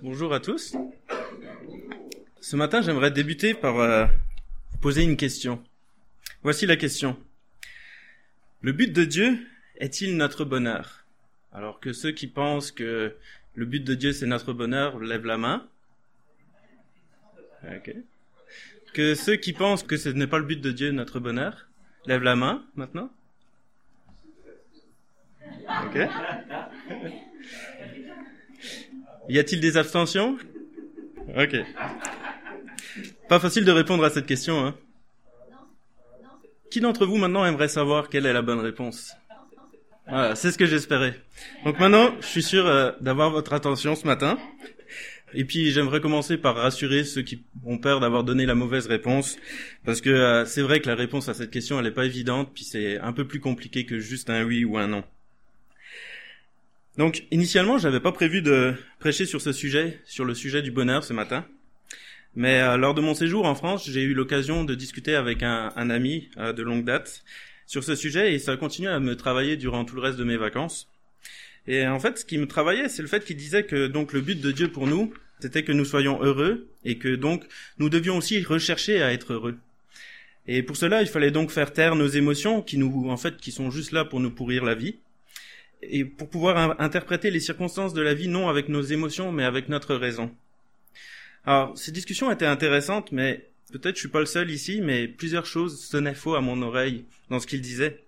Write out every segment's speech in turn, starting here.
Bonjour à tous. Ce matin, j'aimerais débuter par euh, vous poser une question. Voici la question. Le but de Dieu est-il notre bonheur? Alors que ceux qui pensent que le but de Dieu c'est notre bonheur lèvent la main. Que ceux qui pensent que ce n'est pas le but de Dieu notre bonheur lèvent la main maintenant. Ok. Y a-t-il des abstentions? Ok. Pas facile de répondre à cette question, hein Qui d'entre vous maintenant aimerait savoir quelle est la bonne réponse? C'est ce que j'espérais. Donc maintenant, je suis sûr euh, d'avoir votre attention ce matin. Et puis j'aimerais commencer par rassurer ceux qui ont peur d'avoir donné la mauvaise réponse, parce que euh, c'est vrai que la réponse à cette question elle n'est pas évidente, puis c'est un peu plus compliqué que juste un oui ou un non. Donc, initialement, j'avais pas prévu de prêcher sur ce sujet, sur le sujet du bonheur ce matin. Mais euh, lors de mon séjour en France, j'ai eu l'occasion de discuter avec un, ami euh, de longue date sur ce sujet et ça a continué à me travailler durant tout le reste de mes vacances. Et en fait, ce qui me travaillait, c'est le fait qu'il disait que donc le but de Dieu pour nous, c'était que nous soyons heureux et que donc nous devions aussi rechercher à être heureux. Et pour cela, il fallait donc faire taire nos émotions qui nous, en fait, qui sont juste là pour nous pourrir la vie et pour pouvoir interpréter les circonstances de la vie non avec nos émotions mais avec notre raison. Alors, ces discussions étaient intéressantes, mais peut-être je suis pas le seul ici, mais plusieurs choses sonnaient faux à mon oreille dans ce qu'il disait.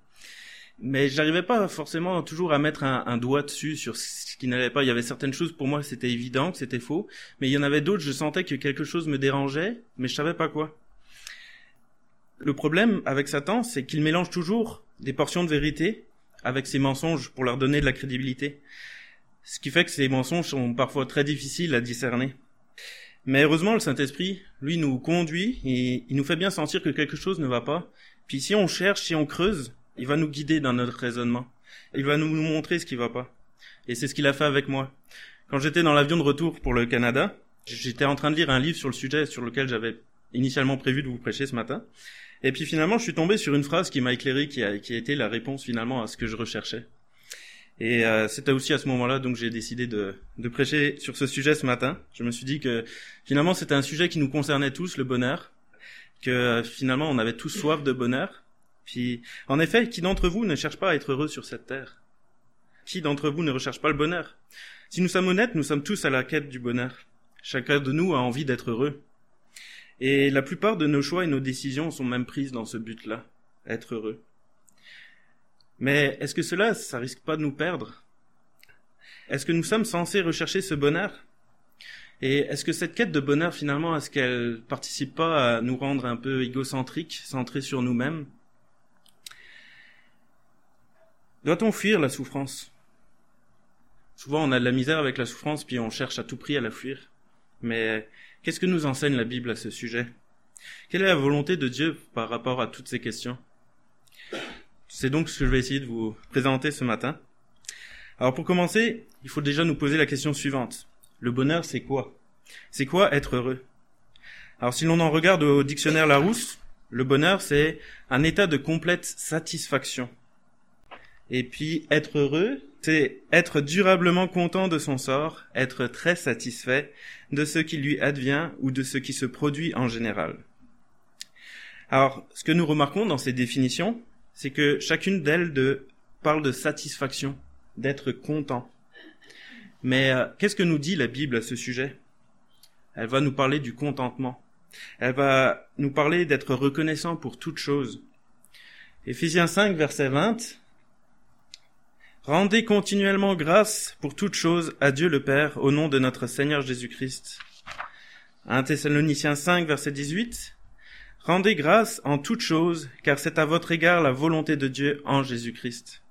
Mais j'arrivais pas forcément toujours à mettre un, doigt dessus sur ce qui n'allait pas. Il y avait certaines choses pour moi c'était évident que c'était faux, mais il y en avait d'autres je sentais que quelque chose me dérangeait, mais je savais pas quoi. Le problème avec Satan, c'est qu'il mélange toujours des portions de vérité avec ses mensonges pour leur donner de la crédibilité. Ce qui fait que ces mensonges sont parfois très difficiles à discerner. Mais heureusement, le Saint-Esprit, lui, nous conduit et il nous fait bien sentir que quelque chose ne va pas. Puis si on cherche, si on creuse, il va nous guider dans notre raisonnement. Il va nous montrer ce qui va pas. Et c'est ce qu'il a fait avec moi. Quand j'étais dans l'avion de retour pour le Canada, j'étais en train de lire un livre sur le sujet sur lequel j'avais initialement prévu de vous prêcher ce matin. Et puis finalement, je suis tombé sur une phrase qui m'a éclairé, qui a, qui été la réponse finalement à ce que je recherchais. Et euh, c'était aussi à ce moment-là donc j'ai décidé de, de prêcher sur ce sujet ce matin. Je me suis dit que finalement c'était un sujet qui nous concernait tous, le bonheur, que euh, finalement on avait tous soif de bonheur. Puis en effet, qui d'entre vous ne cherche pas à être heureux sur cette terre? Qui d'entre vous ne recherche pas le bonheur? Si nous sommes honnêtes, nous sommes tous à la quête du bonheur. Chacun de nous a envie d'être heureux. Et la plupart de nos choix et nos décisions sont même prises dans ce but-là, être heureux. Mais est-ce que cela, ça risque pas de nous perdre? Est-ce que nous sommes censés rechercher ce bonheur? Et est-ce que cette quête de bonheur, finalement, est-ce qu'elle participe pas à nous rendre un peu égocentriques, centrés sur nous-mêmes? Doit-on fuir la souffrance? Souvent, on a de la misère avec la souffrance, puis on cherche à tout prix à la fuir. Mais Qu'est-ce que nous enseigne la Bible à ce sujet? Quelle est la volonté de Dieu par rapport à toutes ces questions? C'est donc ce que je vais essayer de vous présenter ce matin. Alors pour commencer, il faut déjà nous poser la question suivante. Le bonheur, c'est quoi? C'est quoi être heureux? Alors si l'on en regarde au dictionnaire Larousse, le bonheur, c'est un état de complète satisfaction. Et puis être heureux, c'est être durablement content de son sort, être très satisfait de ce qui lui advient ou de ce qui se produit en général. Alors, ce que nous remarquons dans ces définitions, c'est que chacune d'elles de, parle de satisfaction, d'être content. Mais euh, qu'est-ce que nous dit la Bible à ce sujet? Elle va nous parler du contentement. Elle va nous parler d'être reconnaissant pour toute chose. Éphésiens 5, verset 20, Rendez continuellement grâce pour toutes choses à Dieu le Père au nom de notre Seigneur Jésus-Christ. 1 Thessaloniciens 5, verset 18. Rendez grâce en toutes choses, car c'est à votre égard la volonté de Dieu en Jésus-Christ.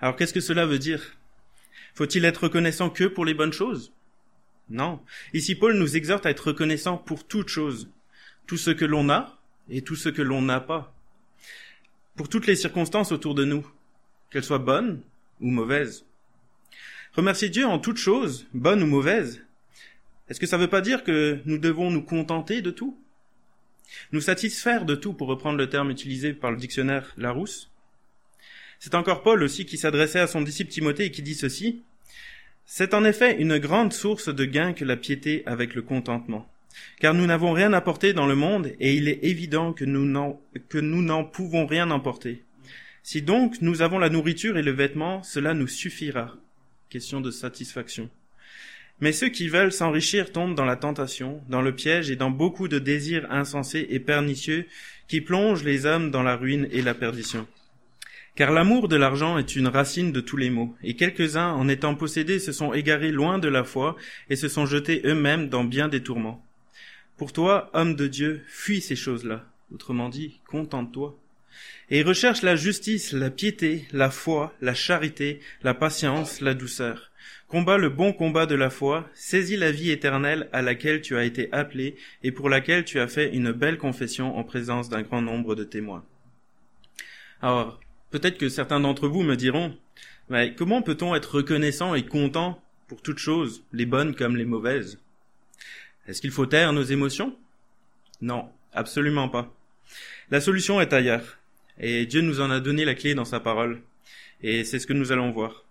Alors qu'est-ce que cela veut dire? Faut-il être reconnaissant que pour les bonnes choses? Non. Ici Paul nous exhorte à être reconnaissant pour toutes choses, tout ce que l'on a et tout ce que l'on n'a pas, pour toutes les circonstances autour de nous, qu'elle soit bonne ou mauvaise. Remercier Dieu en toute chose, bonne ou mauvaise, est-ce que ça ne veut pas dire que nous devons nous contenter de tout? Nous satisfaire de tout, pour reprendre le terme utilisé par le dictionnaire Larousse? C'est encore Paul aussi qui s'adressait à son disciple Timothée et qui dit ceci. C'est en effet une grande source de gain que la piété avec le contentement. Car nous n'avons rien apporté dans le monde et il est évident que nous n'en, que nous n'en pouvons rien emporter. Si donc nous avons la nourriture et le vêtement, cela nous suffira. Question de satisfaction. Mais ceux qui veulent s'enrichir tombent dans la tentation, dans le piège et dans beaucoup de désirs insensés et pernicieux qui plongent les hommes dans la ruine et la perdition. Car l'amour de l'argent est une racine de tous les maux, et quelques-uns, en étant possédés, se sont égarés loin de la foi et se sont jetés eux-mêmes dans bien des tourments. Pour toi, homme de Dieu, fuis ces choses-là. Autrement dit, contente-toi. Et recherche la justice, la piété, la foi, la charité, la patience, la douceur. Combat le bon combat de la foi, saisis la vie éternelle à laquelle tu as été appelé et pour laquelle tu as fait une belle confession en présence d'un grand nombre de témoins. Alors, peut-être que certains d'entre vous me diront, mais comment peut-on être reconnaissant et content pour toutes choses, les bonnes comme les mauvaises? Est-ce qu'il faut taire nos émotions? Non, absolument pas. La solution est ailleurs. Et Dieu nous en a donné la clé dans sa parole. Et c'est ce que nous allons voir.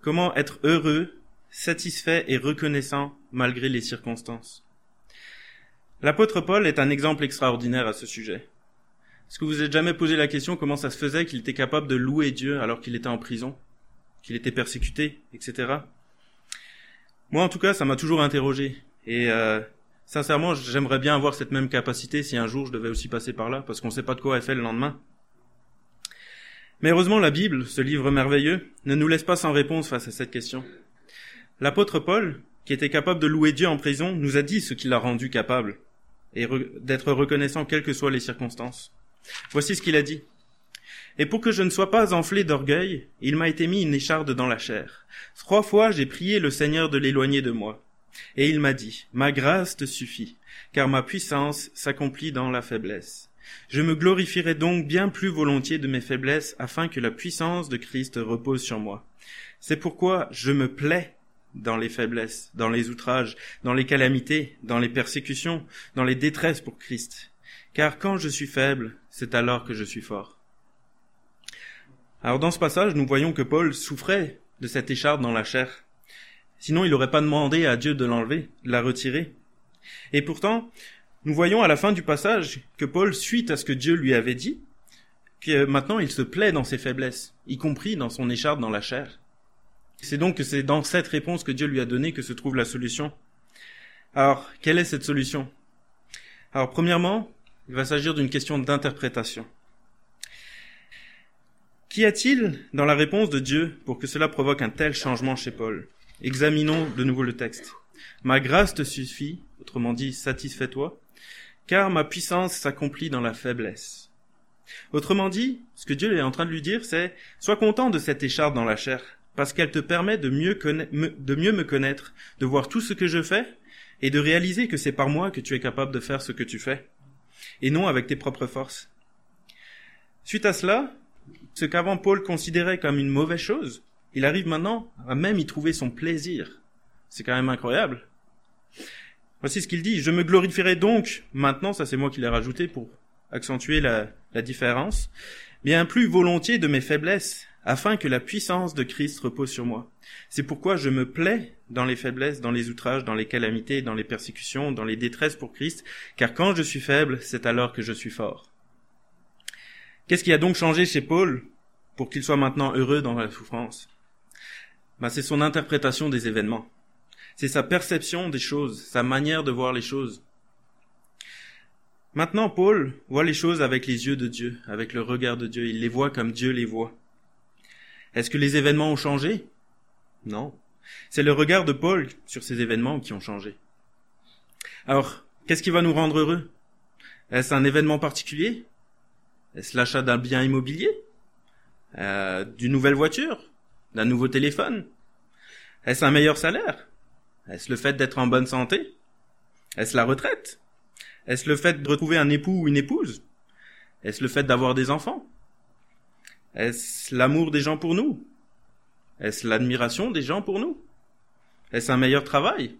Comment être heureux, satisfait et reconnaissant malgré les circonstances? L'apôtre Paul est un exemple extraordinaire à ce sujet. Est-ce que vous êtes jamais posé la question comment ça se faisait qu'il était capable de louer Dieu alors qu'il était en prison, qu'il était persécuté, etc. Moi, en tout cas, ça m'a toujours interrogé. Et euh, sincèrement, j'aimerais bien avoir cette même capacité si un jour je devais aussi passer par là, parce qu'on ne sait pas de quoi elle fait le lendemain. Mais heureusement, la Bible, ce livre merveilleux, ne nous laisse pas sans réponse face à cette question. L'apôtre Paul, qui était capable de louer Dieu en prison, nous a dit ce qui l'a rendu capable, et d'être reconnaissant quelles que soient les circonstances. Voici ce qu'il a dit. Et pour que je ne sois pas enflé d'orgueil, il m'a été mis une écharde dans la chair. Trois fois j'ai prié le Seigneur de l'éloigner de moi. Et il m'a dit, Ma grâce te suffit, car ma puissance s'accomplit dans la faiblesse. Je me glorifierai donc bien plus volontiers de mes faiblesses, afin que la puissance de Christ repose sur moi. C'est pourquoi je me plais dans les faiblesses, dans les outrages, dans les calamités, dans les persécutions, dans les détresses pour Christ. Car quand je suis faible, c'est alors que je suis fort. Alors dans ce passage, nous voyons que Paul souffrait de cette écharpe dans la chair. Sinon, il n'aurait pas demandé à Dieu de l'enlever, de la retirer. Et pourtant, nous voyons à la fin du passage que Paul, suite à ce que Dieu lui avait dit, que maintenant il se plaît dans ses faiblesses, y compris dans son écharpe dans la chair. C'est donc que c'est dans cette réponse que Dieu lui a donnée que se trouve la solution. Alors, quelle est cette solution? Alors, premièrement, il va s'agir d'une question d'interprétation. Qu'y a-t-il dans la réponse de Dieu pour que cela provoque un tel changement chez Paul? Examinons de nouveau le texte. Ma grâce te suffit, autrement dit, satisfais-toi, car ma puissance s'accomplit dans la faiblesse. Autrement dit, ce que Dieu est en train de lui dire, c'est sois content de cette écharpe dans la chair, parce qu'elle te permet de mieux, de mieux me connaître, de voir tout ce que je fais, et de réaliser que c'est par moi que tu es capable de faire ce que tu fais, et non avec tes propres forces. Suite à cela, ce qu'avant Paul considérait comme une mauvaise chose, il arrive maintenant à même y trouver son plaisir. C'est quand même incroyable. Voici ce qu'il dit. Je me glorifierai donc, maintenant, ça c'est moi qui l'ai rajouté pour accentuer la, la différence, bien plus volontiers de mes faiblesses, afin que la puissance de Christ repose sur moi. C'est pourquoi je me plais dans les faiblesses, dans les outrages, dans les calamités, dans les persécutions, dans les détresses pour Christ, car quand je suis faible, c'est alors que je suis fort. Qu'est-ce qui a donc changé chez Paul pour qu'il soit maintenant heureux dans la souffrance? Bah, c'est son interprétation des événements. C'est sa perception des choses, sa manière de voir les choses. Maintenant, Paul voit les choses avec les yeux de Dieu, avec le regard de Dieu. Il les voit comme Dieu les voit. Est-ce que les événements ont changé? Non. C'est le regard de Paul sur ces événements qui ont changé. Alors, qu'est-ce qui va nous rendre heureux? Est-ce un événement particulier? Est-ce l'achat d'un bien immobilier? Euh, D'une nouvelle voiture? D'un nouveau téléphone? Est-ce un meilleur salaire? Est-ce le fait d'être en bonne santé? Est-ce la retraite? Est-ce le fait de retrouver un époux ou une épouse? Est-ce le fait d'avoir des enfants? Est-ce l'amour des gens pour nous? Est-ce l'admiration des gens pour nous? Est-ce un meilleur travail?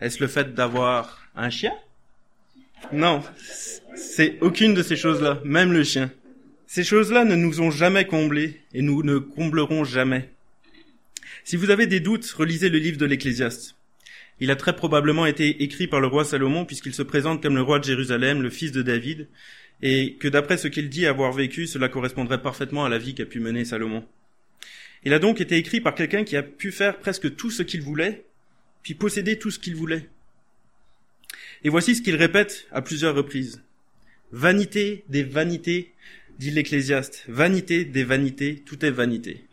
Est-ce le fait d'avoir un chien? Non, c'est aucune de ces choses-là, même le chien. Ces choses-là ne nous ont jamais comblés et nous ne comblerons jamais. Si vous avez des doutes, relisez le livre de l'Ecclésiaste. Il a très probablement été écrit par le roi Salomon puisqu'il se présente comme le roi de Jérusalem, le fils de David, et que d'après ce qu'il dit avoir vécu, cela correspondrait parfaitement à la vie qu'a pu mener Salomon. Il a donc été écrit par quelqu'un qui a pu faire presque tout ce qu'il voulait, puis posséder tout ce qu'il voulait. Et voici ce qu'il répète à plusieurs reprises. Vanité des vanités, dit l'Ecclésiaste. Vanité des vanités, tout est vanité.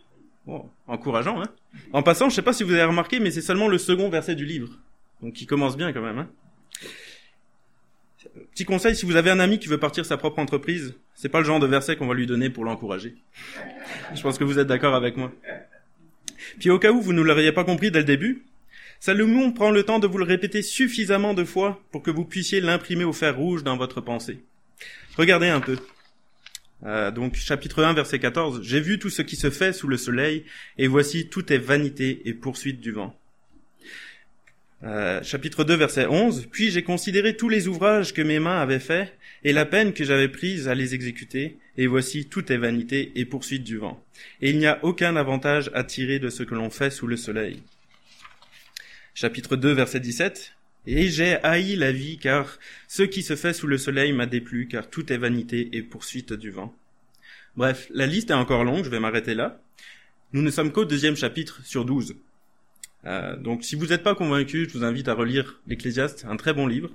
Bon, encourageant, hein En passant, je sais pas si vous avez remarqué, mais c'est seulement le second verset du livre. Donc qui commence bien quand même, hein Petit conseil, si vous avez un ami qui veut partir sa propre entreprise, c'est pas le genre de verset qu'on va lui donner pour l'encourager. Je pense que vous êtes d'accord avec moi. Puis au cas où vous ne l'auriez pas compris dès le début, Salomon prend le temps de vous le répéter suffisamment de fois pour que vous puissiez l'imprimer au fer rouge dans votre pensée. Regardez un peu. Euh, donc chapitre 1 verset 14. J'ai vu tout ce qui se fait sous le soleil, et voici tout est vanité et poursuite du vent. Euh, chapitre 2 verset 11. Puis j'ai considéré tous les ouvrages que mes mains avaient faits, et la peine que j'avais prise à les exécuter, et voici tout est vanité et poursuite du vent. Et il n'y a aucun avantage à tirer de ce que l'on fait sous le soleil. Chapitre 2 verset 17. Et j'ai haï la vie, car ce qui se fait sous le soleil m'a déplu, car tout est vanité et poursuite du vent. Bref, la liste est encore longue, je vais m'arrêter là. Nous ne sommes qu'au deuxième chapitre sur douze. Euh, donc si vous n'êtes pas convaincu, je vous invite à relire l'Ecclésiaste, un très bon livre.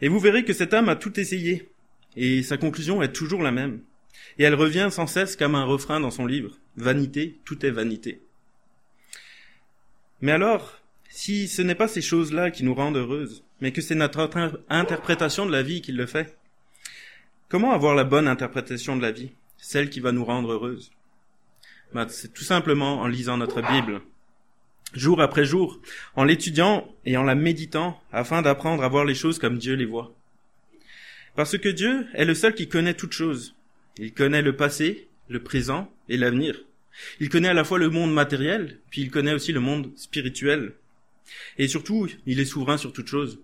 Et vous verrez que cet homme a tout essayé, et sa conclusion est toujours la même. Et elle revient sans cesse comme un refrain dans son livre. Vanité, tout est vanité. Mais alors, si ce n'est pas ces choses-là qui nous rendent heureuses, mais que c'est notre interprétation de la vie qui le fait. Comment avoir la bonne interprétation de la vie, celle qui va nous rendre heureuses? Bah, C'est tout simplement en lisant notre Bible, jour après jour, en l'étudiant et en la méditant, afin d'apprendre à voir les choses comme Dieu les voit. Parce que Dieu est le seul qui connaît toutes choses. Il connaît le passé, le présent et l'avenir. Il connaît à la fois le monde matériel, puis il connaît aussi le monde spirituel. Et surtout, il est souverain sur toute chose.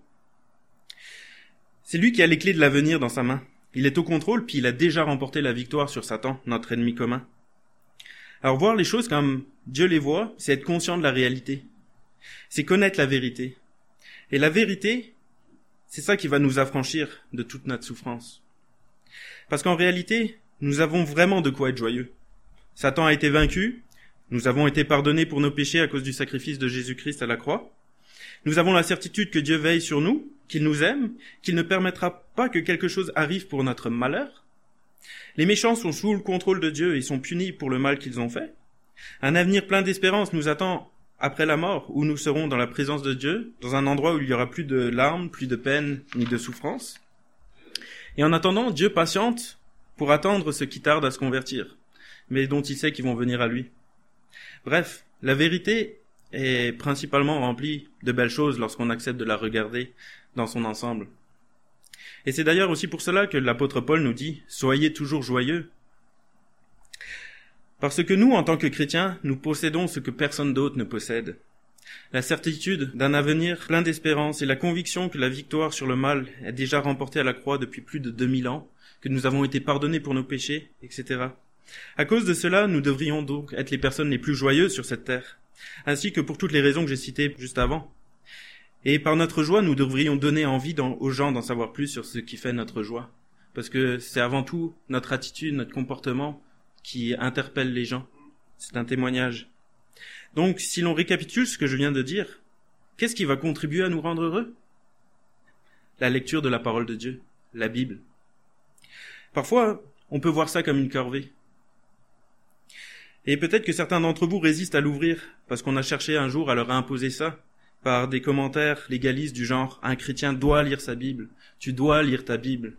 C'est lui qui a les clés de l'avenir dans sa main. Il est au contrôle, puis il a déjà remporté la victoire sur Satan, notre ennemi commun. Alors voir les choses comme Dieu les voit, c'est être conscient de la réalité. C'est connaître la vérité. Et la vérité, c'est ça qui va nous affranchir de toute notre souffrance. Parce qu'en réalité, nous avons vraiment de quoi être joyeux. Satan a été vaincu, nous avons été pardonnés pour nos péchés à cause du sacrifice de Jésus-Christ à la croix. Nous avons la certitude que Dieu veille sur nous, qu'il nous aime, qu'il ne permettra pas que quelque chose arrive pour notre malheur. Les méchants sont sous le contrôle de Dieu et sont punis pour le mal qu'ils ont fait. Un avenir plein d'espérance nous attend après la mort, où nous serons dans la présence de Dieu, dans un endroit où il y aura plus de larmes, plus de peine, ni de souffrance. Et en attendant, Dieu patiente pour attendre ceux qui tardent à se convertir, mais dont il sait qu'ils vont venir à lui. Bref, la vérité est principalement remplie de belles choses lorsqu'on accepte de la regarder dans son ensemble. Et c'est d'ailleurs aussi pour cela que l'apôtre Paul nous dit Soyez toujours joyeux. Parce que nous, en tant que chrétiens, nous possédons ce que personne d'autre ne possède. La certitude d'un avenir plein d'espérance et la conviction que la victoire sur le mal est déjà remportée à la croix depuis plus de 2000 ans, que nous avons été pardonnés pour nos péchés, etc. À cause de cela, nous devrions donc être les personnes les plus joyeuses sur cette terre, ainsi que pour toutes les raisons que j'ai citées juste avant. Et par notre joie, nous devrions donner envie aux gens d'en savoir plus sur ce qui fait notre joie. Parce que c'est avant tout notre attitude, notre comportement qui interpelle les gens. C'est un témoignage. Donc, si l'on récapitule ce que je viens de dire, qu'est-ce qui va contribuer à nous rendre heureux? La lecture de la parole de Dieu, la Bible. Parfois, on peut voir ça comme une corvée. Et peut-être que certains d'entre vous résistent à l'ouvrir parce qu'on a cherché un jour à leur imposer ça par des commentaires légalistes du genre un chrétien doit lire sa Bible, tu dois lire ta Bible.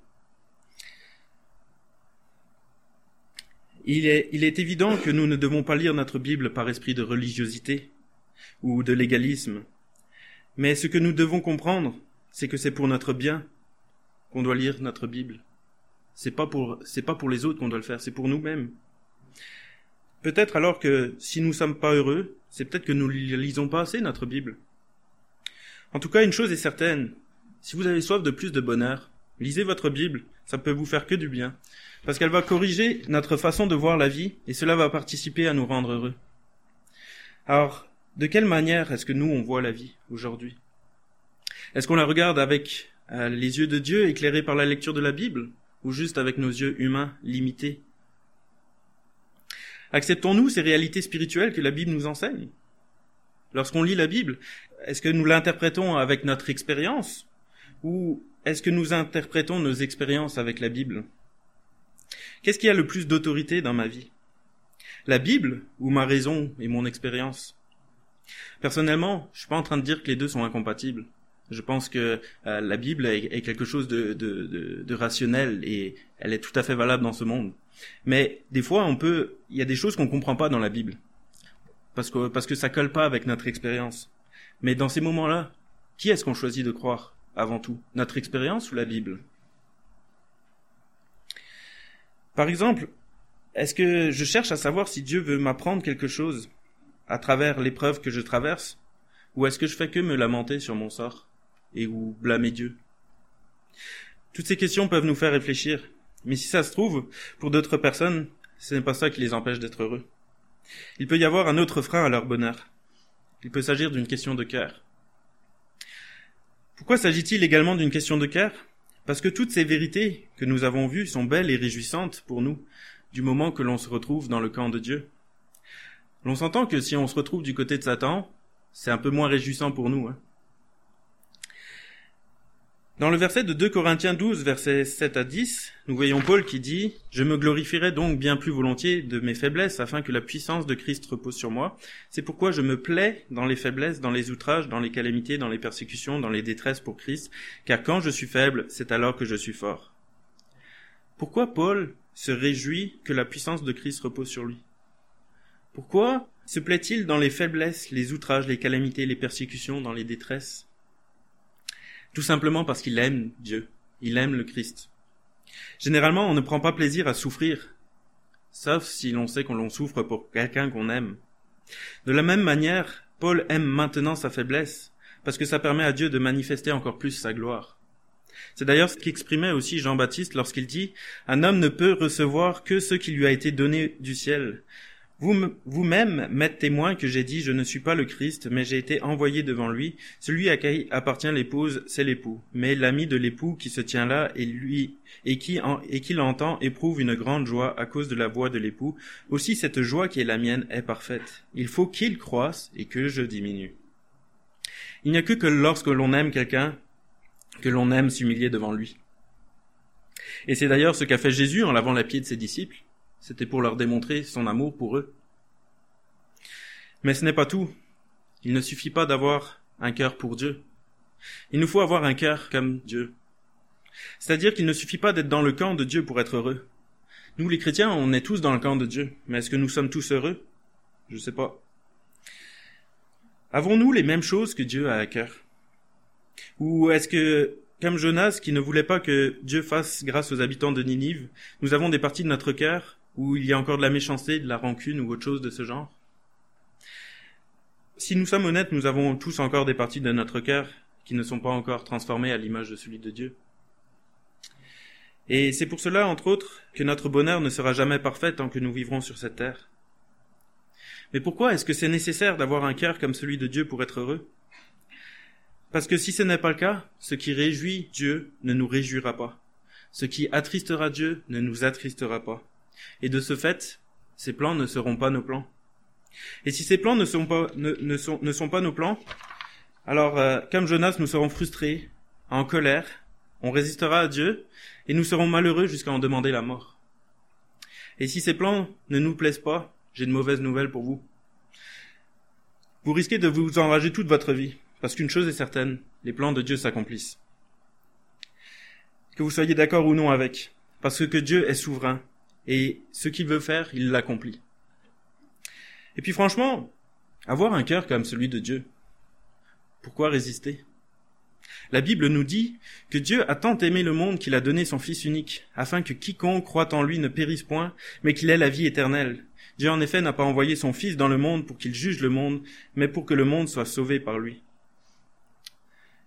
Il est, évident que nous ne devons pas lire notre Bible par esprit de religiosité ou de légalisme. Mais ce que nous devons comprendre, c'est que c'est pour notre bien qu'on doit lire notre Bible. C'est pas c'est pas pour les autres qu'on doit le faire, c'est pour nous-mêmes. Peut-être alors que si nous sommes pas heureux, c'est peut-être que nous ne lisons pas assez notre Bible. En tout cas, une chose est certaine. Si vous avez soif de plus de bonheur, lisez votre Bible, ça peut vous faire que du bien. Parce qu'elle va corriger notre façon de voir la vie, et cela va participer à nous rendre heureux. Alors, de quelle manière est-ce que nous, on voit la vie aujourd'hui? Est-ce qu'on la regarde avec euh, les yeux de Dieu éclairés par la lecture de la Bible ou juste avec nos yeux humains limités? Acceptons-nous ces réalités spirituelles que la Bible nous enseigne? Lorsqu'on lit la Bible, est-ce que nous l'interprétons avec notre expérience? Ou est-ce que nous interprétons nos expériences avec la Bible? Qu'est-ce qui a le plus d'autorité dans ma vie? La Bible ou ma raison et mon expérience? Personnellement, je suis pas en train de dire que les deux sont incompatibles. Je pense que euh, la Bible est, quelque chose de, rationnel et elle est tout à fait valable dans ce monde. Mais des fois, on peut, il y a des choses qu'on comprend pas dans la Bible parce que parce que ça colle pas avec notre expérience. Mais dans ces moments-là, qui est-ce qu'on choisit de croire avant tout? Notre expérience ou la Bible? Par exemple, est-ce que je cherche à savoir si Dieu veut m'apprendre quelque chose à travers l'épreuve que je traverse Ou est-ce que je fais que me lamenter sur mon sort? Et ou blâmer Dieu Toutes ces questions peuvent nous faire réfléchir. Mais si ça se trouve, pour d'autres personnes, ce n'est pas ça qui les empêche d'être heureux. Il peut y avoir un autre frein à leur bonheur. Il peut s'agir d'une question de cœur. Pourquoi s'agit-il également d'une question de cœur? Parce que toutes ces vérités que nous avons vues sont belles et réjouissantes pour nous, du moment que l'on se retrouve dans le camp de Dieu. L'on s'entend que si on se retrouve du côté de Satan, c'est un peu moins réjouissant pour nous. Hein. Dans le verset de 2 Corinthiens 12, versets 7 à 10, nous voyons Paul qui dit « Je me glorifierai donc bien plus volontiers de mes faiblesses, afin que la puissance de Christ repose sur moi. C'est pourquoi je me plais dans les faiblesses, dans les outrages, dans les calamités, dans les persécutions, dans les détresses pour Christ, car quand je suis faible, c'est alors que je suis fort. » Pourquoi Paul se réjouit que la puissance de Christ repose sur lui? Pourquoi se plaît-il dans les faiblesses, les outrages, les calamités, les persécutions, dans les détresses? Tout simplement parce qu'il aime Dieu, il aime le Christ. Généralement, on ne prend pas plaisir à souffrir, sauf si l'on sait qu'on l'on souffre pour quelqu'un qu'on aime. De la même manière, Paul aime maintenant sa faiblesse, parce que ça permet à Dieu de manifester encore plus sa gloire. C'est d'ailleurs ce qu'exprimait aussi Jean-Baptiste lorsqu'il dit Un homme ne peut recevoir que ce qui lui a été donné du ciel. Vous-même m'êtes témoin que j'ai dit, je ne suis pas le Christ, mais j'ai été envoyé devant lui. Celui à qui appartient l'épouse, c'est l'époux. Mais l'ami de l'époux qui se tient là et lui, et qui, et qui l'entend éprouve une grande joie à cause de la voix de l'époux. Aussi cette joie qui est la mienne est parfaite. Il faut qu'il croisse et que je diminue. Il n'y a que que lorsque l'on aime quelqu'un, que l'on aime s'humilier devant lui. Et c'est d'ailleurs ce qu'a fait Jésus en lavant la pied de ses disciples. C'était pour leur démontrer son amour pour eux. Mais ce n'est pas tout. Il ne suffit pas d'avoir un cœur pour Dieu. Il nous faut avoir un cœur comme Dieu. C'est-à-dire qu'il ne suffit pas d'être dans le camp de Dieu pour être heureux. Nous, les chrétiens, on est tous dans le camp de Dieu. Mais est-ce que nous sommes tous heureux? Je ne sais pas. Avons-nous les mêmes choses que Dieu a à cœur? Ou est-ce que comme Jonas qui ne voulait pas que Dieu fasse grâce aux habitants de Ninive, nous avons des parties de notre cœur où il y a encore de la méchanceté, de la rancune ou autre chose de ce genre? Si nous sommes honnêtes, nous avons tous encore des parties de notre cœur qui ne sont pas encore transformées à l'image de celui de Dieu. Et c'est pour cela, entre autres, que notre bonheur ne sera jamais parfait tant que nous vivrons sur cette terre. Mais pourquoi est-ce que c'est nécessaire d'avoir un cœur comme celui de Dieu pour être heureux? Parce que si ce n'est pas le cas, ce qui réjouit Dieu ne nous réjouira pas. Ce qui attristera Dieu ne nous attristera pas. Et de ce fait, ces plans ne seront pas nos plans. Et si ces plans ne sont pas, nos plans, alors euh, comme Jonas, nous serons frustrés, en colère, on résistera à Dieu, et nous serons malheureux jusqu'à en demander la mort. Et si ces plans ne nous plaisent pas, j'ai de mauvaises nouvelles pour vous. Vous risquez de vous enrager toute votre vie. Parce qu'une chose est certaine, les plans de Dieu s'accomplissent. Que vous soyez d'accord ou non avec, parce que Dieu est souverain, et ce qu'il veut faire, il l'accomplit. Et puis franchement, avoir un cœur comme celui de Dieu, pourquoi résister? La Bible nous dit que Dieu a tant aimé le monde qu'il a donné son Fils unique, afin que quiconque croit en lui ne périsse point, mais qu'il ait la vie éternelle. Dieu en effet n'a pas envoyé son Fils dans le monde pour qu'il juge le monde, mais pour que le monde soit sauvé par lui.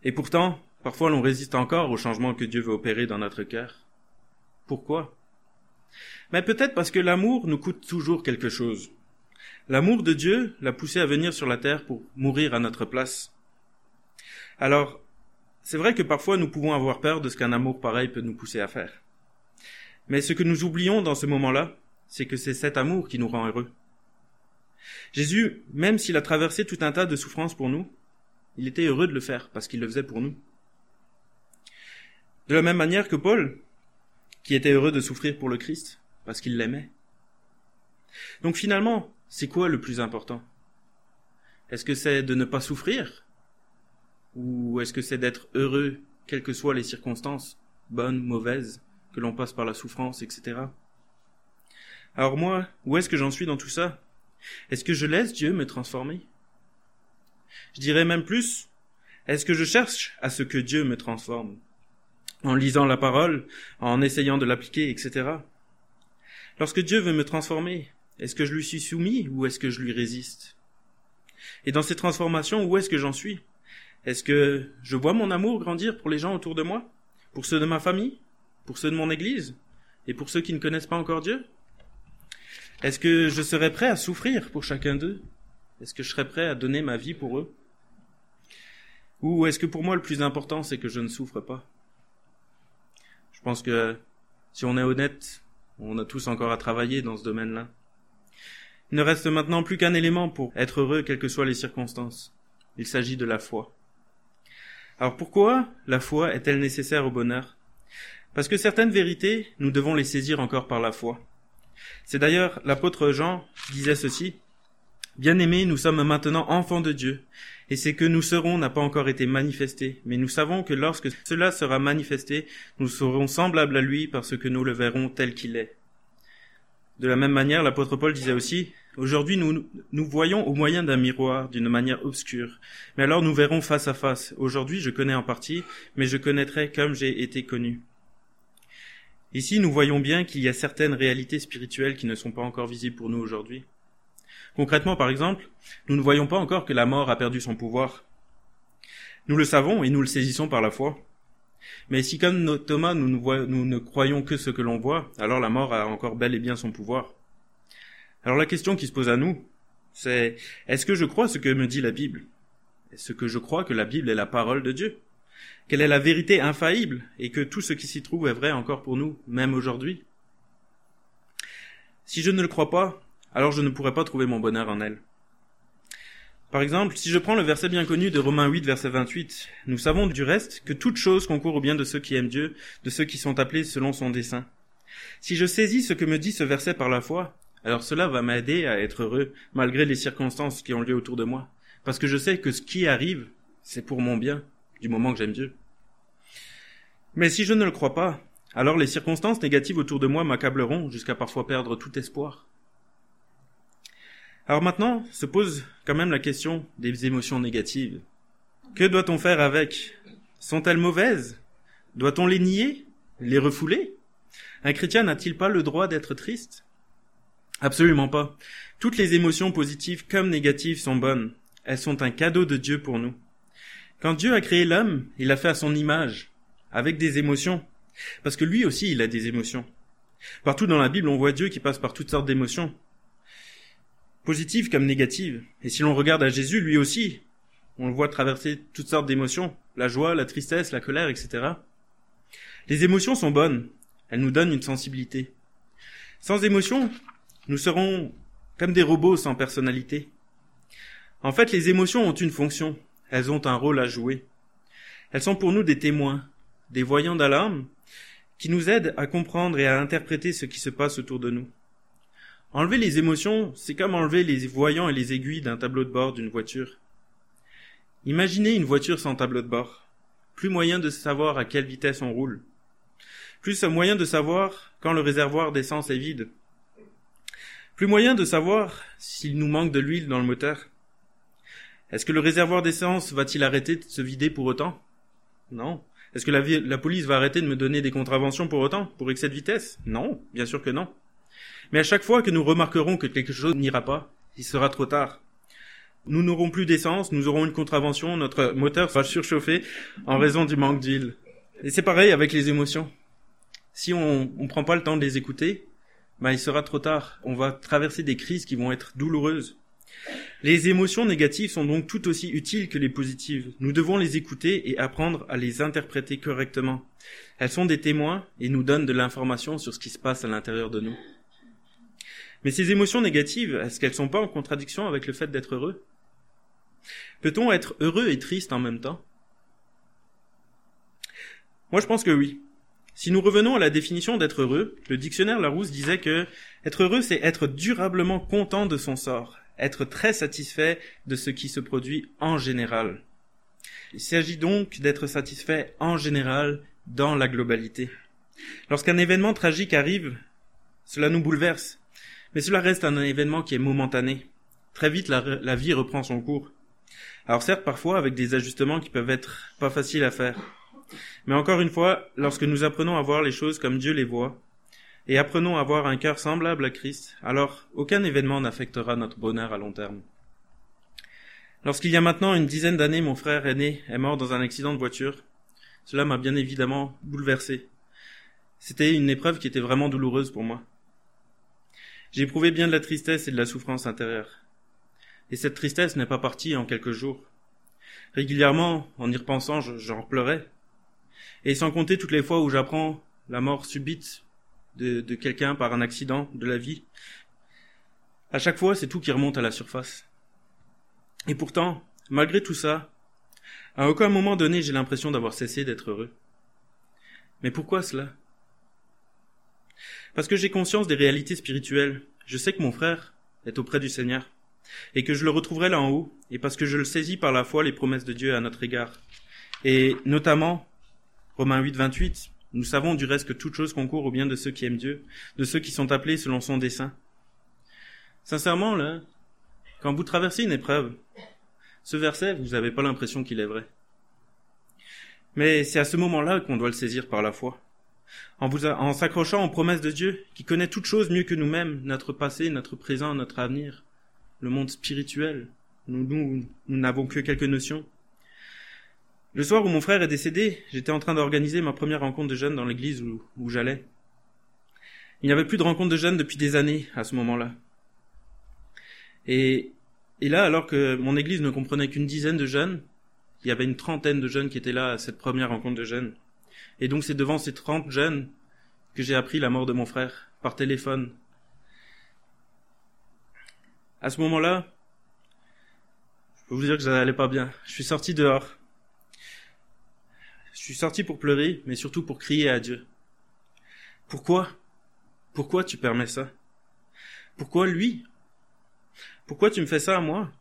Et pourtant, parfois l'on résiste encore au changement que Dieu veut opérer dans notre cœur. Pourquoi? Mais peut-être parce que l'amour nous coûte toujours quelque chose. L'amour de Dieu l'a poussé à venir sur la terre pour mourir à notre place. Alors, c'est vrai que parfois nous pouvons avoir peur de ce qu'un amour pareil peut nous pousser à faire. Mais ce que nous oublions dans ce moment-là, c'est que c'est cet amour qui nous rend heureux. Jésus, même s'il a traversé tout un tas de souffrances pour nous, il était heureux de le faire parce qu'il le faisait pour nous. De la même manière que Paul, qui était heureux de souffrir pour le Christ parce qu'il l'aimait. Donc finalement, c'est quoi le plus important? Est-ce que c'est de ne pas souffrir? Ou est-ce que c'est d'être heureux, quelles que soient les circonstances, bonnes, mauvaises, que l'on passe par la souffrance, etc. Alors moi, où est-ce que j'en suis dans tout ça? Est-ce que je laisse Dieu me transformer? Je dirais même plus, est-ce que je cherche à ce que Dieu me transforme? En lisant la parole, en essayant de l'appliquer, etc. Lorsque Dieu veut me transformer, est-ce que je lui suis soumis ou est-ce que je lui résiste? Et dans ces transformations, où est-ce que j'en suis? Est-ce que je vois mon amour grandir pour les gens autour de moi? Pour ceux de ma famille? Pour ceux de mon Église? Et pour ceux qui ne connaissent pas encore Dieu? Est-ce que je serais prêt à souffrir pour chacun d'eux? Est-ce que je serais prêt à donner ma vie pour eux? Ou est-ce que pour moi le plus important c'est que je ne souffre pas? Je pense que si on est honnête, on a tous encore à travailler dans ce domaine-là. Il ne reste maintenant plus qu'un élément pour être heureux quelles que soient les circonstances. Il s'agit de la foi. Alors pourquoi la foi est-elle nécessaire au bonheur? Parce que certaines vérités, nous devons les saisir encore par la foi. C'est d'ailleurs l'apôtre Jean qui disait ceci. Bien-aimés, nous sommes maintenant enfants de Dieu, et ce que nous serons n'a pas encore été manifesté, mais nous savons que lorsque cela sera manifesté, nous serons semblables à lui parce que nous le verrons tel qu'il est. De la même manière, l'apôtre Paul disait aussi, Aujourd'hui, nous, nous voyons au moyen d'un miroir, d'une manière obscure. Mais alors nous verrons face à face. Aujourd'hui, je connais en partie, mais je connaîtrai comme j'ai été connu. Ici, nous voyons bien qu'il y a certaines réalités spirituelles qui ne sont pas encore visibles pour nous aujourd'hui. Concrètement, par exemple, nous ne voyons pas encore que la mort a perdu son pouvoir. Nous le savons et nous le saisissons par la foi. Mais si comme Thomas, nous ne, croyons que ce que l'on voit, alors la mort a encore bel et bien son pouvoir. Alors la question qui se pose à nous, c'est est-ce que je crois ce que me dit la Bible? Est-ce que je crois que la Bible est la parole de Dieu? Qu'elle est la vérité infaillible et que tout ce qui s'y trouve est vrai encore pour nous, même aujourd'hui? Si je ne le crois pas, alors je ne pourrai pas trouver mon bonheur en elle. Par exemple, si je prends le verset bien connu de Romains 8, verset 28, nous savons du reste que toute chose concourt au bien de ceux qui aiment Dieu, de ceux qui sont appelés selon son dessein. Si je saisis ce que me dit ce verset par la foi, alors cela va m'aider à être heureux malgré les circonstances qui ont lieu autour de moi. Parce que je sais que ce qui arrive, c'est pour mon bien, du moment que j'aime Dieu. Mais si je ne le crois pas, alors les circonstances négatives autour de moi m'accableront jusqu'à parfois perdre tout espoir. Alors maintenant, se pose quand même la question des émotions négatives. Que doit-on faire avec? Sont-elles mauvaises? Doit-on les nier? Les refouler? Un chrétien n'a-t-il pas le droit d'être triste? Absolument pas. Toutes les émotions positives comme négatives sont bonnes. Elles sont un cadeau de Dieu pour nous. Quand Dieu a créé l'homme, il l'a fait à son image, avec des émotions. Parce que lui aussi, il a des émotions. Partout dans la Bible, on voit Dieu qui passe par toutes sortes d'émotions. Positives comme négatives. Et si l'on regarde à Jésus, lui aussi, on le voit traverser toutes sortes d'émotions. La joie, la tristesse, la colère, etc. Les émotions sont bonnes. Elles nous donnent une sensibilité. Sans émotion, nous serons comme des robots sans personnalité. En fait, les émotions ont une fonction, elles ont un rôle à jouer. Elles sont pour nous des témoins, des voyants d'alarme, qui nous aident à comprendre et à interpréter ce qui se passe autour de nous. Enlever les émotions, c'est comme enlever les voyants et les aiguilles d'un tableau de bord d'une voiture. Imaginez une voiture sans tableau de bord. Plus moyen de savoir à quelle vitesse on roule. Plus moyen de savoir quand le réservoir d'essence est vide. Plus moyen de savoir s'il nous manque de l'huile dans le moteur. Est-ce que le réservoir d'essence va-t-il arrêter de se vider pour autant? Non. Est-ce que la, la, police va arrêter de me donner des contraventions pour autant, pour excès de vitesse? Non, bien sûr que non. Mais à chaque fois que nous remarquerons que quelque chose n'ira pas, il sera trop tard. Nous n'aurons plus d'essence, nous aurons une contravention, notre moteur va surchauffer en raison du manque d'huile. Et c'est pareil avec les émotions. Si on ne prend pas le temps de les écouter, bah, il sera trop tard. On va traverser des crises qui vont être douloureuses. Les émotions négatives sont donc tout aussi utiles que les positives. Nous devons les écouter et apprendre à les interpréter correctement. Elles sont des témoins et nous donnent de l'information sur ce qui se passe à l'intérieur de nous. Mais ces émotions négatives, est-ce qu'elles sont pas en contradiction avec le fait d'être heureux? Peut-on être heureux et triste en même temps? Moi je pense que oui. Si nous revenons à la définition d'être heureux, le dictionnaire Larousse disait que être heureux c'est être durablement content de son sort, être très satisfait de ce qui se produit en général. Il s'agit donc d'être satisfait en général dans la globalité. Lorsqu'un événement tragique arrive, cela nous bouleverse, mais cela reste un événement qui est momentané. Très vite, la, vie reprend son cours. Alors certes, parfois avec des ajustements qui peuvent être pas faciles à faire. Mais encore une fois, lorsque nous apprenons à voir les choses comme Dieu les voit, et apprenons à avoir un cœur semblable à Christ, alors aucun événement n'affectera notre bonheur à long terme. Lorsqu'il y a maintenant une dizaine d'années, mon frère aîné est mort dans un accident de voiture, cela m'a bien évidemment bouleversé. C'était une épreuve qui était vraiment douloureuse pour moi. J'ai éprouvé bien de la tristesse et de la souffrance intérieure. Et cette tristesse n'est pas partie en quelques jours. Régulièrement, en y repensant, j'en pleurais. Et sans compter toutes les fois où j'apprends la mort subite de, quelqu'un par un accident de la vie. À chaque fois, c'est tout qui remonte à la surface. Et pourtant, malgré tout ça, à aucun moment donné, j'ai l'impression d'avoir cessé d'être heureux. Mais pourquoi cela? Parce que j'ai conscience des réalités spirituelles. Je sais que mon frère est auprès du Seigneur, et que je le retrouverai là en haut, et parce que je le saisis par la foi les promesses de Dieu à notre égard. Et notamment, Romains 8, 28, nous savons du reste que toute chose concourt au bien de ceux qui aiment Dieu, de ceux qui sont appelés selon son dessein. Sincèrement, là, quand vous traversez une épreuve, ce verset, vous n'avez pas l'impression qu'il est vrai. Mais c'est à ce moment-là qu'on doit le saisir par la foi. En, s'accrochant aux promesses de Dieu, qui connaît toutes choses mieux que nous-mêmes, notre passé, notre présent, notre avenir, le monde spirituel. Nous, n'avons que quelques notions. Le soir où mon frère est décédé, j'étais en train d'organiser ma première rencontre de jeunes dans l'église où, j'allais. Il n'y avait plus de rencontre de jeunes depuis des années à ce moment-là. Et là, alors que mon église ne comprenait qu'une dizaine de jeunes, il y avait une trentaine de jeunes qui étaient là à cette première rencontre de jeunes. Et donc c'est devant ces trente jeunes que j'ai appris la mort de mon frère, par téléphone. À ce moment-là, je peux vous dire que ça n'allait pas bien. Je suis sorti dehors. Je suis sorti pour pleurer, mais surtout pour crier à Dieu. Pourquoi? Pourquoi tu permets ça? Pourquoi lui? Pourquoi tu me fais ça à moi?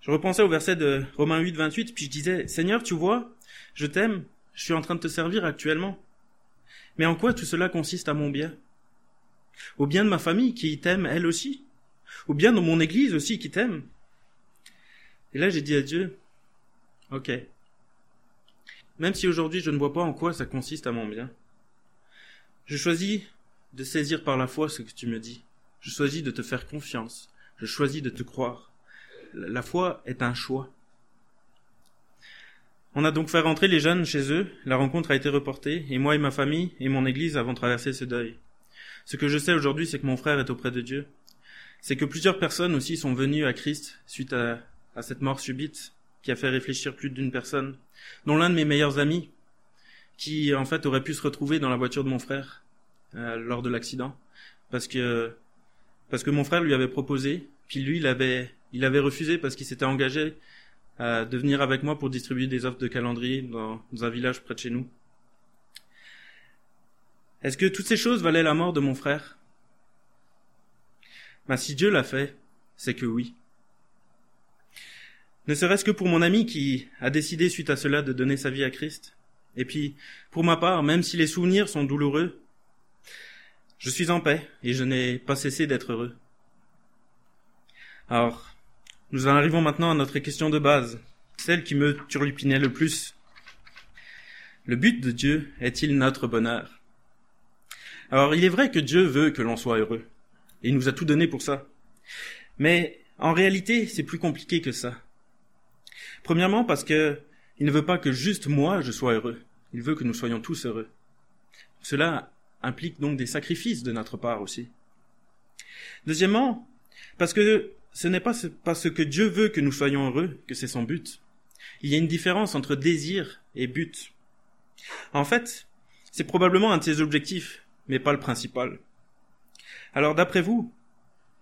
Je repensais au verset de Romains 8, 28, puis je disais, Seigneur, tu vois, je t'aime, je suis en train de te servir actuellement. Mais en quoi tout cela consiste à mon bien? Au bien de ma famille qui t'aime elle aussi Au bien de mon église aussi qui t'aime Et là j'ai dit à Dieu, ok, même si aujourd'hui je ne vois pas en quoi ça consiste à mon bien. Je choisis de saisir par la foi ce que tu me dis. Je choisis de te faire confiance. Je choisis de te croire. La foi est un choix. On a donc fait rentrer les jeunes chez eux, la rencontre a été reportée, et moi et ma famille et mon église avons traversé ce deuil. Ce que je sais aujourd'hui, c'est que mon frère est auprès de Dieu. C'est que plusieurs personnes aussi sont venues à Christ suite à, à cette mort subite qui a fait réfléchir plus d'une personne dont l'un de mes meilleurs amis, qui en fait aurait pu se retrouver dans la voiture de mon frère euh, lors de l'accident, parce que parce que mon frère lui avait proposé, puis lui il avait il avait refusé parce qu'il s'était engagé à de venir avec moi pour distribuer des offres de calendrier dans, dans un village près de chez nous. Est-ce que toutes ces choses valaient la mort de mon frère? Ben si Dieu l'a fait, c'est que oui ne serait-ce que pour mon ami qui a décidé suite à cela de donner sa vie à Christ. Et puis, pour ma part, même si les souvenirs sont douloureux, je suis en paix et je n'ai pas cessé d'être heureux. Alors, nous en arrivons maintenant à notre question de base, celle qui me turlupinait le plus. Le but de Dieu est-il notre bonheur? Alors, il est vrai que Dieu veut que l'on soit heureux, et il nous a tout donné pour ça. Mais en réalité, c'est plus compliqué que ça. Premièrement parce que il ne veut pas que juste moi je sois heureux. Il veut que nous soyons tous heureux. Cela implique donc des sacrifices de notre part aussi. Deuxièmement, parce que ce n'est pas parce que Dieu veut que nous soyons heureux que c'est son but. Il y a une différence entre désir et but. En fait, c'est probablement un de ses objectifs, mais pas le principal. Alors d'après vous,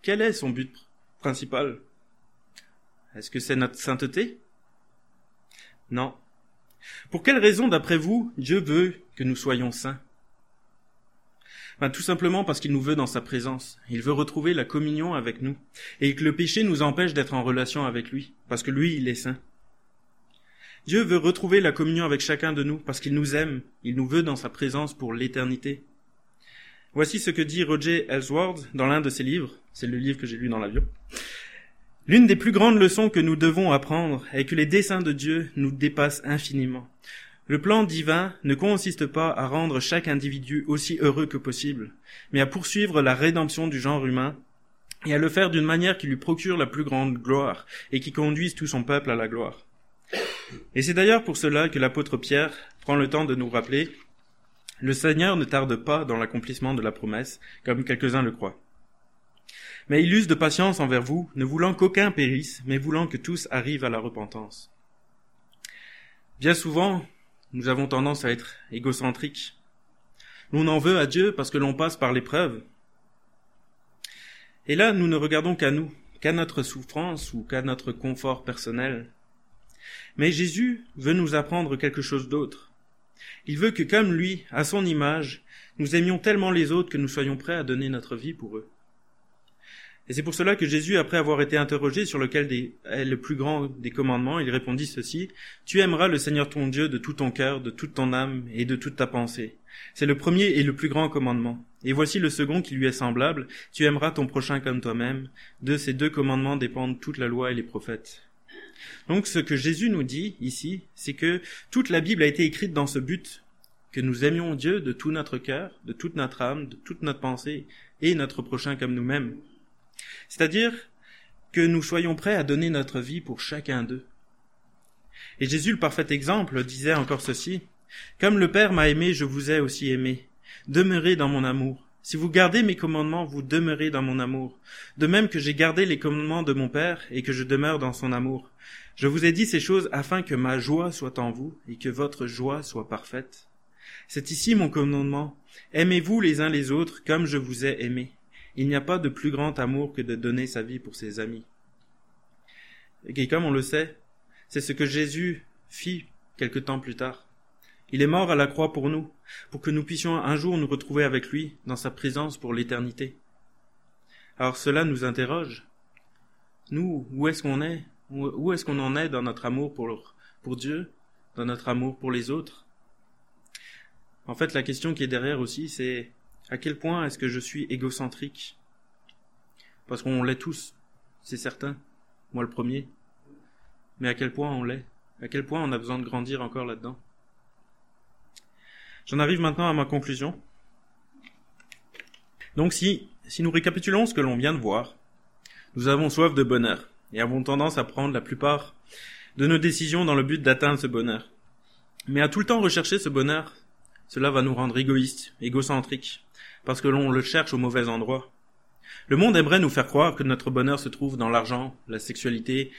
quel est son but principal? Est-ce que c'est notre sainteté? Non. Pour quelle raison, d'après vous, Dieu veut que nous soyons saints? Ben, Tout simplement parce qu'il nous veut dans sa présence. Il veut retrouver la communion avec nous. Et que le péché nous empêche d'être en relation avec lui, parce que lui, il est saint. Dieu veut retrouver la communion avec chacun de nous, parce qu'il nous aime, il nous veut dans sa présence pour l'éternité. Voici ce que dit Roger Ellsworth dans l'un de ses livres, c'est le livre que j'ai lu dans l'avion. L'une des plus grandes leçons que nous devons apprendre est que les desseins de Dieu nous dépassent infiniment. Le plan divin ne consiste pas à rendre chaque individu aussi heureux que possible, mais à poursuivre la rédemption du genre humain et à le faire d'une manière qui lui procure la plus grande gloire et qui conduise tout son peuple à la gloire. Et c'est d'ailleurs pour cela que l'apôtre Pierre prend le temps de nous rappeler le Seigneur ne tarde pas dans l'accomplissement de la promesse, comme quelques-uns le croient. Mais il use de patience envers vous, ne voulant qu'aucun périsse, mais voulant que tous arrivent à la repentance. Bien souvent, nous avons tendance à être égocentriques. L'on en veut à Dieu parce que l'on passe par l'épreuve. Et là, nous ne regardons qu'à nous, qu'à notre souffrance ou qu'à notre confort personnel. Mais Jésus veut nous apprendre quelque chose d'autre. Il veut que comme lui, à son image, nous aimions tellement les autres que nous soyons prêts à donner notre vie pour eux. Et c'est pour cela que Jésus, après avoir été interrogé sur lequel est le plus grand des commandements, il répondit ceci, Tu aimeras le Seigneur ton Dieu de tout ton cœur, de toute ton âme et de toute ta pensée. C'est le premier et le plus grand commandement. Et voici le second qui lui est semblable, Tu aimeras ton prochain comme toi-même. De ces deux commandements dépendent toute la loi et les prophètes. Donc ce que Jésus nous dit ici, c'est que toute la Bible a été écrite dans ce but, que nous aimions Dieu de tout notre cœur, de toute notre âme, de toute notre pensée, et notre prochain comme nous-mêmes. C'est-à-dire que nous soyons prêts à donner notre vie pour chacun d'eux. Et Jésus, le parfait exemple, disait encore ceci, Comme le Père m'a aimé, je vous ai aussi aimé. Demeurez dans mon amour. Si vous gardez mes commandements, vous demeurez dans mon amour. De même que j'ai gardé les commandements de mon Père et que je demeure dans son amour. Je vous ai dit ces choses afin que ma joie soit en vous et que votre joie soit parfaite. C'est ici mon commandement. Aimez-vous les uns les autres comme je vous ai aimé. Il n'y a pas de plus grand amour que de donner sa vie pour ses amis. Et comme on le sait, c'est ce que Jésus fit quelque temps plus tard. Il est mort à la croix pour nous, pour que nous puissions un jour nous retrouver avec lui dans sa présence pour l'éternité. Alors cela nous interroge. Nous, où est-ce qu'on est? Où est-ce qu'on en est dans notre amour pour, pour Dieu, dans notre amour pour les autres? En fait, la question qui est derrière aussi, c'est à quel point est-ce que je suis égocentrique? Parce qu'on l'est tous, c'est certain. Moi le premier. Mais à quel point on l'est? À quel point on a besoin de grandir encore là-dedans? J'en arrive maintenant à ma conclusion. Donc si, si nous récapitulons ce que l'on vient de voir, nous avons soif de bonheur et avons tendance à prendre la plupart de nos décisions dans le but d'atteindre ce bonheur. Mais à tout le temps rechercher ce bonheur, cela va nous rendre égoïstes, égocentriques, parce que l'on le cherche au mauvais endroit. Le monde aimerait nous faire croire que notre bonheur se trouve dans l'argent, la sexualité,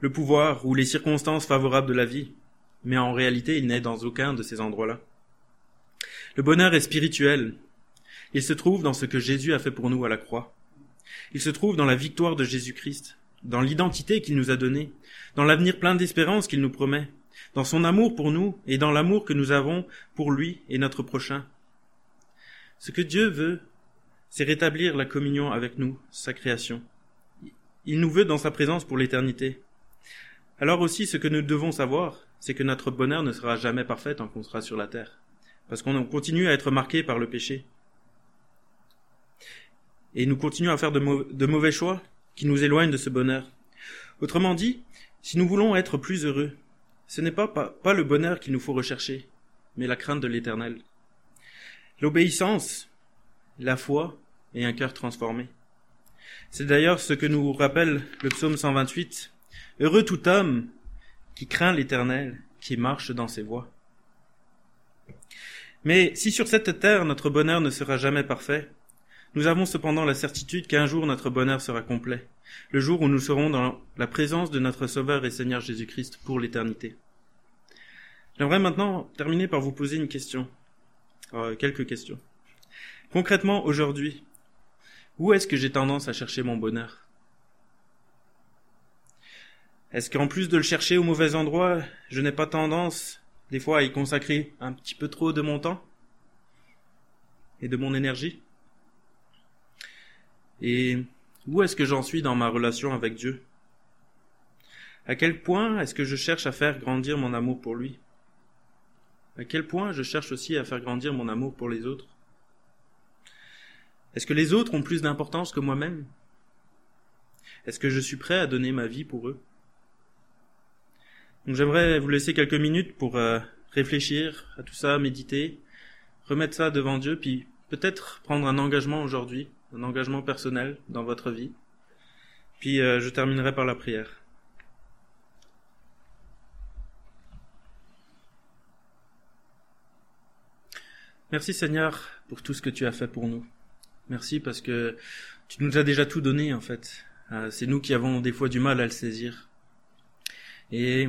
le pouvoir ou les circonstances favorables de la vie, mais en réalité il n'est dans aucun de ces endroits-là. Le bonheur est spirituel. Il se trouve dans ce que Jésus a fait pour nous à la croix. Il se trouve dans la victoire de Jésus-Christ, dans l'identité qu'il nous a donnée, dans l'avenir plein d'espérance qu'il nous promet, dans son amour pour nous et dans l'amour que nous avons pour lui et notre prochain. Ce que Dieu veut, c'est rétablir la communion avec nous, sa création. Il nous veut dans sa présence pour l'éternité. Alors aussi, ce que nous devons savoir, c'est que notre bonheur ne sera jamais parfait tant qu'on sera sur la terre, parce qu'on continue à être marqué par le péché. Et nous continuons à faire de, mauvais choix qui nous éloignent de ce bonheur. Autrement dit, si nous voulons être plus heureux, ce n'est pas, le bonheur qu'il nous faut rechercher, mais la crainte de l'éternel. L'obéissance, la foi et un cœur transformé. C'est d'ailleurs ce que nous rappelle le psaume 128. Heureux tout homme qui craint l'Éternel, qui marche dans ses voies. Mais si sur cette terre notre bonheur ne sera jamais parfait, Nous avons cependant la certitude qu'un jour notre bonheur sera complet, le jour où nous serons dans la présence de notre Sauveur et Seigneur Jésus-Christ pour l'éternité. J'aimerais maintenant terminer par vous poser une question, euh, quelques questions. Concrètement, aujourd'hui, où est-ce que j'ai tendance à chercher mon bonheur? Est-ce qu'en plus de le chercher au mauvais endroit, je n'ai pas tendance, des fois, à y consacrer un petit peu trop de mon temps et de mon énergie? Et où est-ce que j'en suis dans ma relation avec Dieu? À quel point est-ce que je cherche à faire grandir mon amour pour lui? À quel point je cherche aussi à faire grandir mon amour pour les autres? Est-ce que les autres ont plus d'importance que moi-même? Est-ce que je suis prêt à donner ma vie pour eux? Donc j'aimerais vous laisser quelques minutes pour euh, réfléchir à tout ça, méditer, remettre ça devant Dieu, puis peut-être prendre un engagement aujourd'hui un engagement personnel dans votre vie. Puis euh, je terminerai par la prière. Merci Seigneur pour tout ce que tu as fait pour nous. Merci parce que tu nous as déjà tout donné en fait. Euh, c'est nous qui avons des fois du mal à le saisir. Et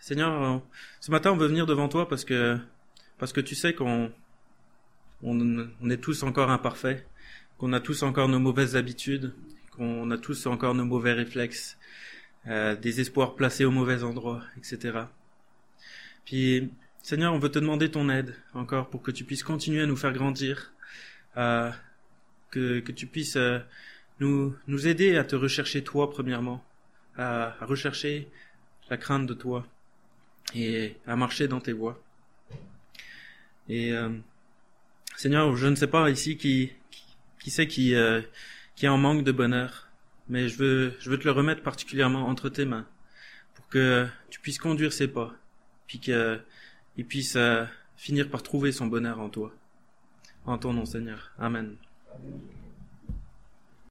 Seigneur, ce matin on veut venir devant toi parce que parce que tu sais qu'on on est tous encore imparfaits qu'on a tous encore nos mauvaises habitudes, qu'on a tous encore nos mauvais réflexes, euh, des espoirs placés au mauvais endroit, etc. Puis, Seigneur, on veut te demander ton aide encore pour que tu puisses continuer à nous faire grandir, euh, que, que tu puisses euh, nous, nous aider à te rechercher toi premièrement, à, à rechercher la crainte de toi et à marcher dans tes voies. Et euh, Seigneur, je ne sais pas ici qui, qui sait qui, euh, qui est en manque de bonheur. Mais je veux, je veux te le remettre particulièrement entre tes mains pour que tu puisses conduire ses pas, puis qu'il puisse euh, finir par trouver son bonheur en toi. En ton nom, Seigneur. Amen.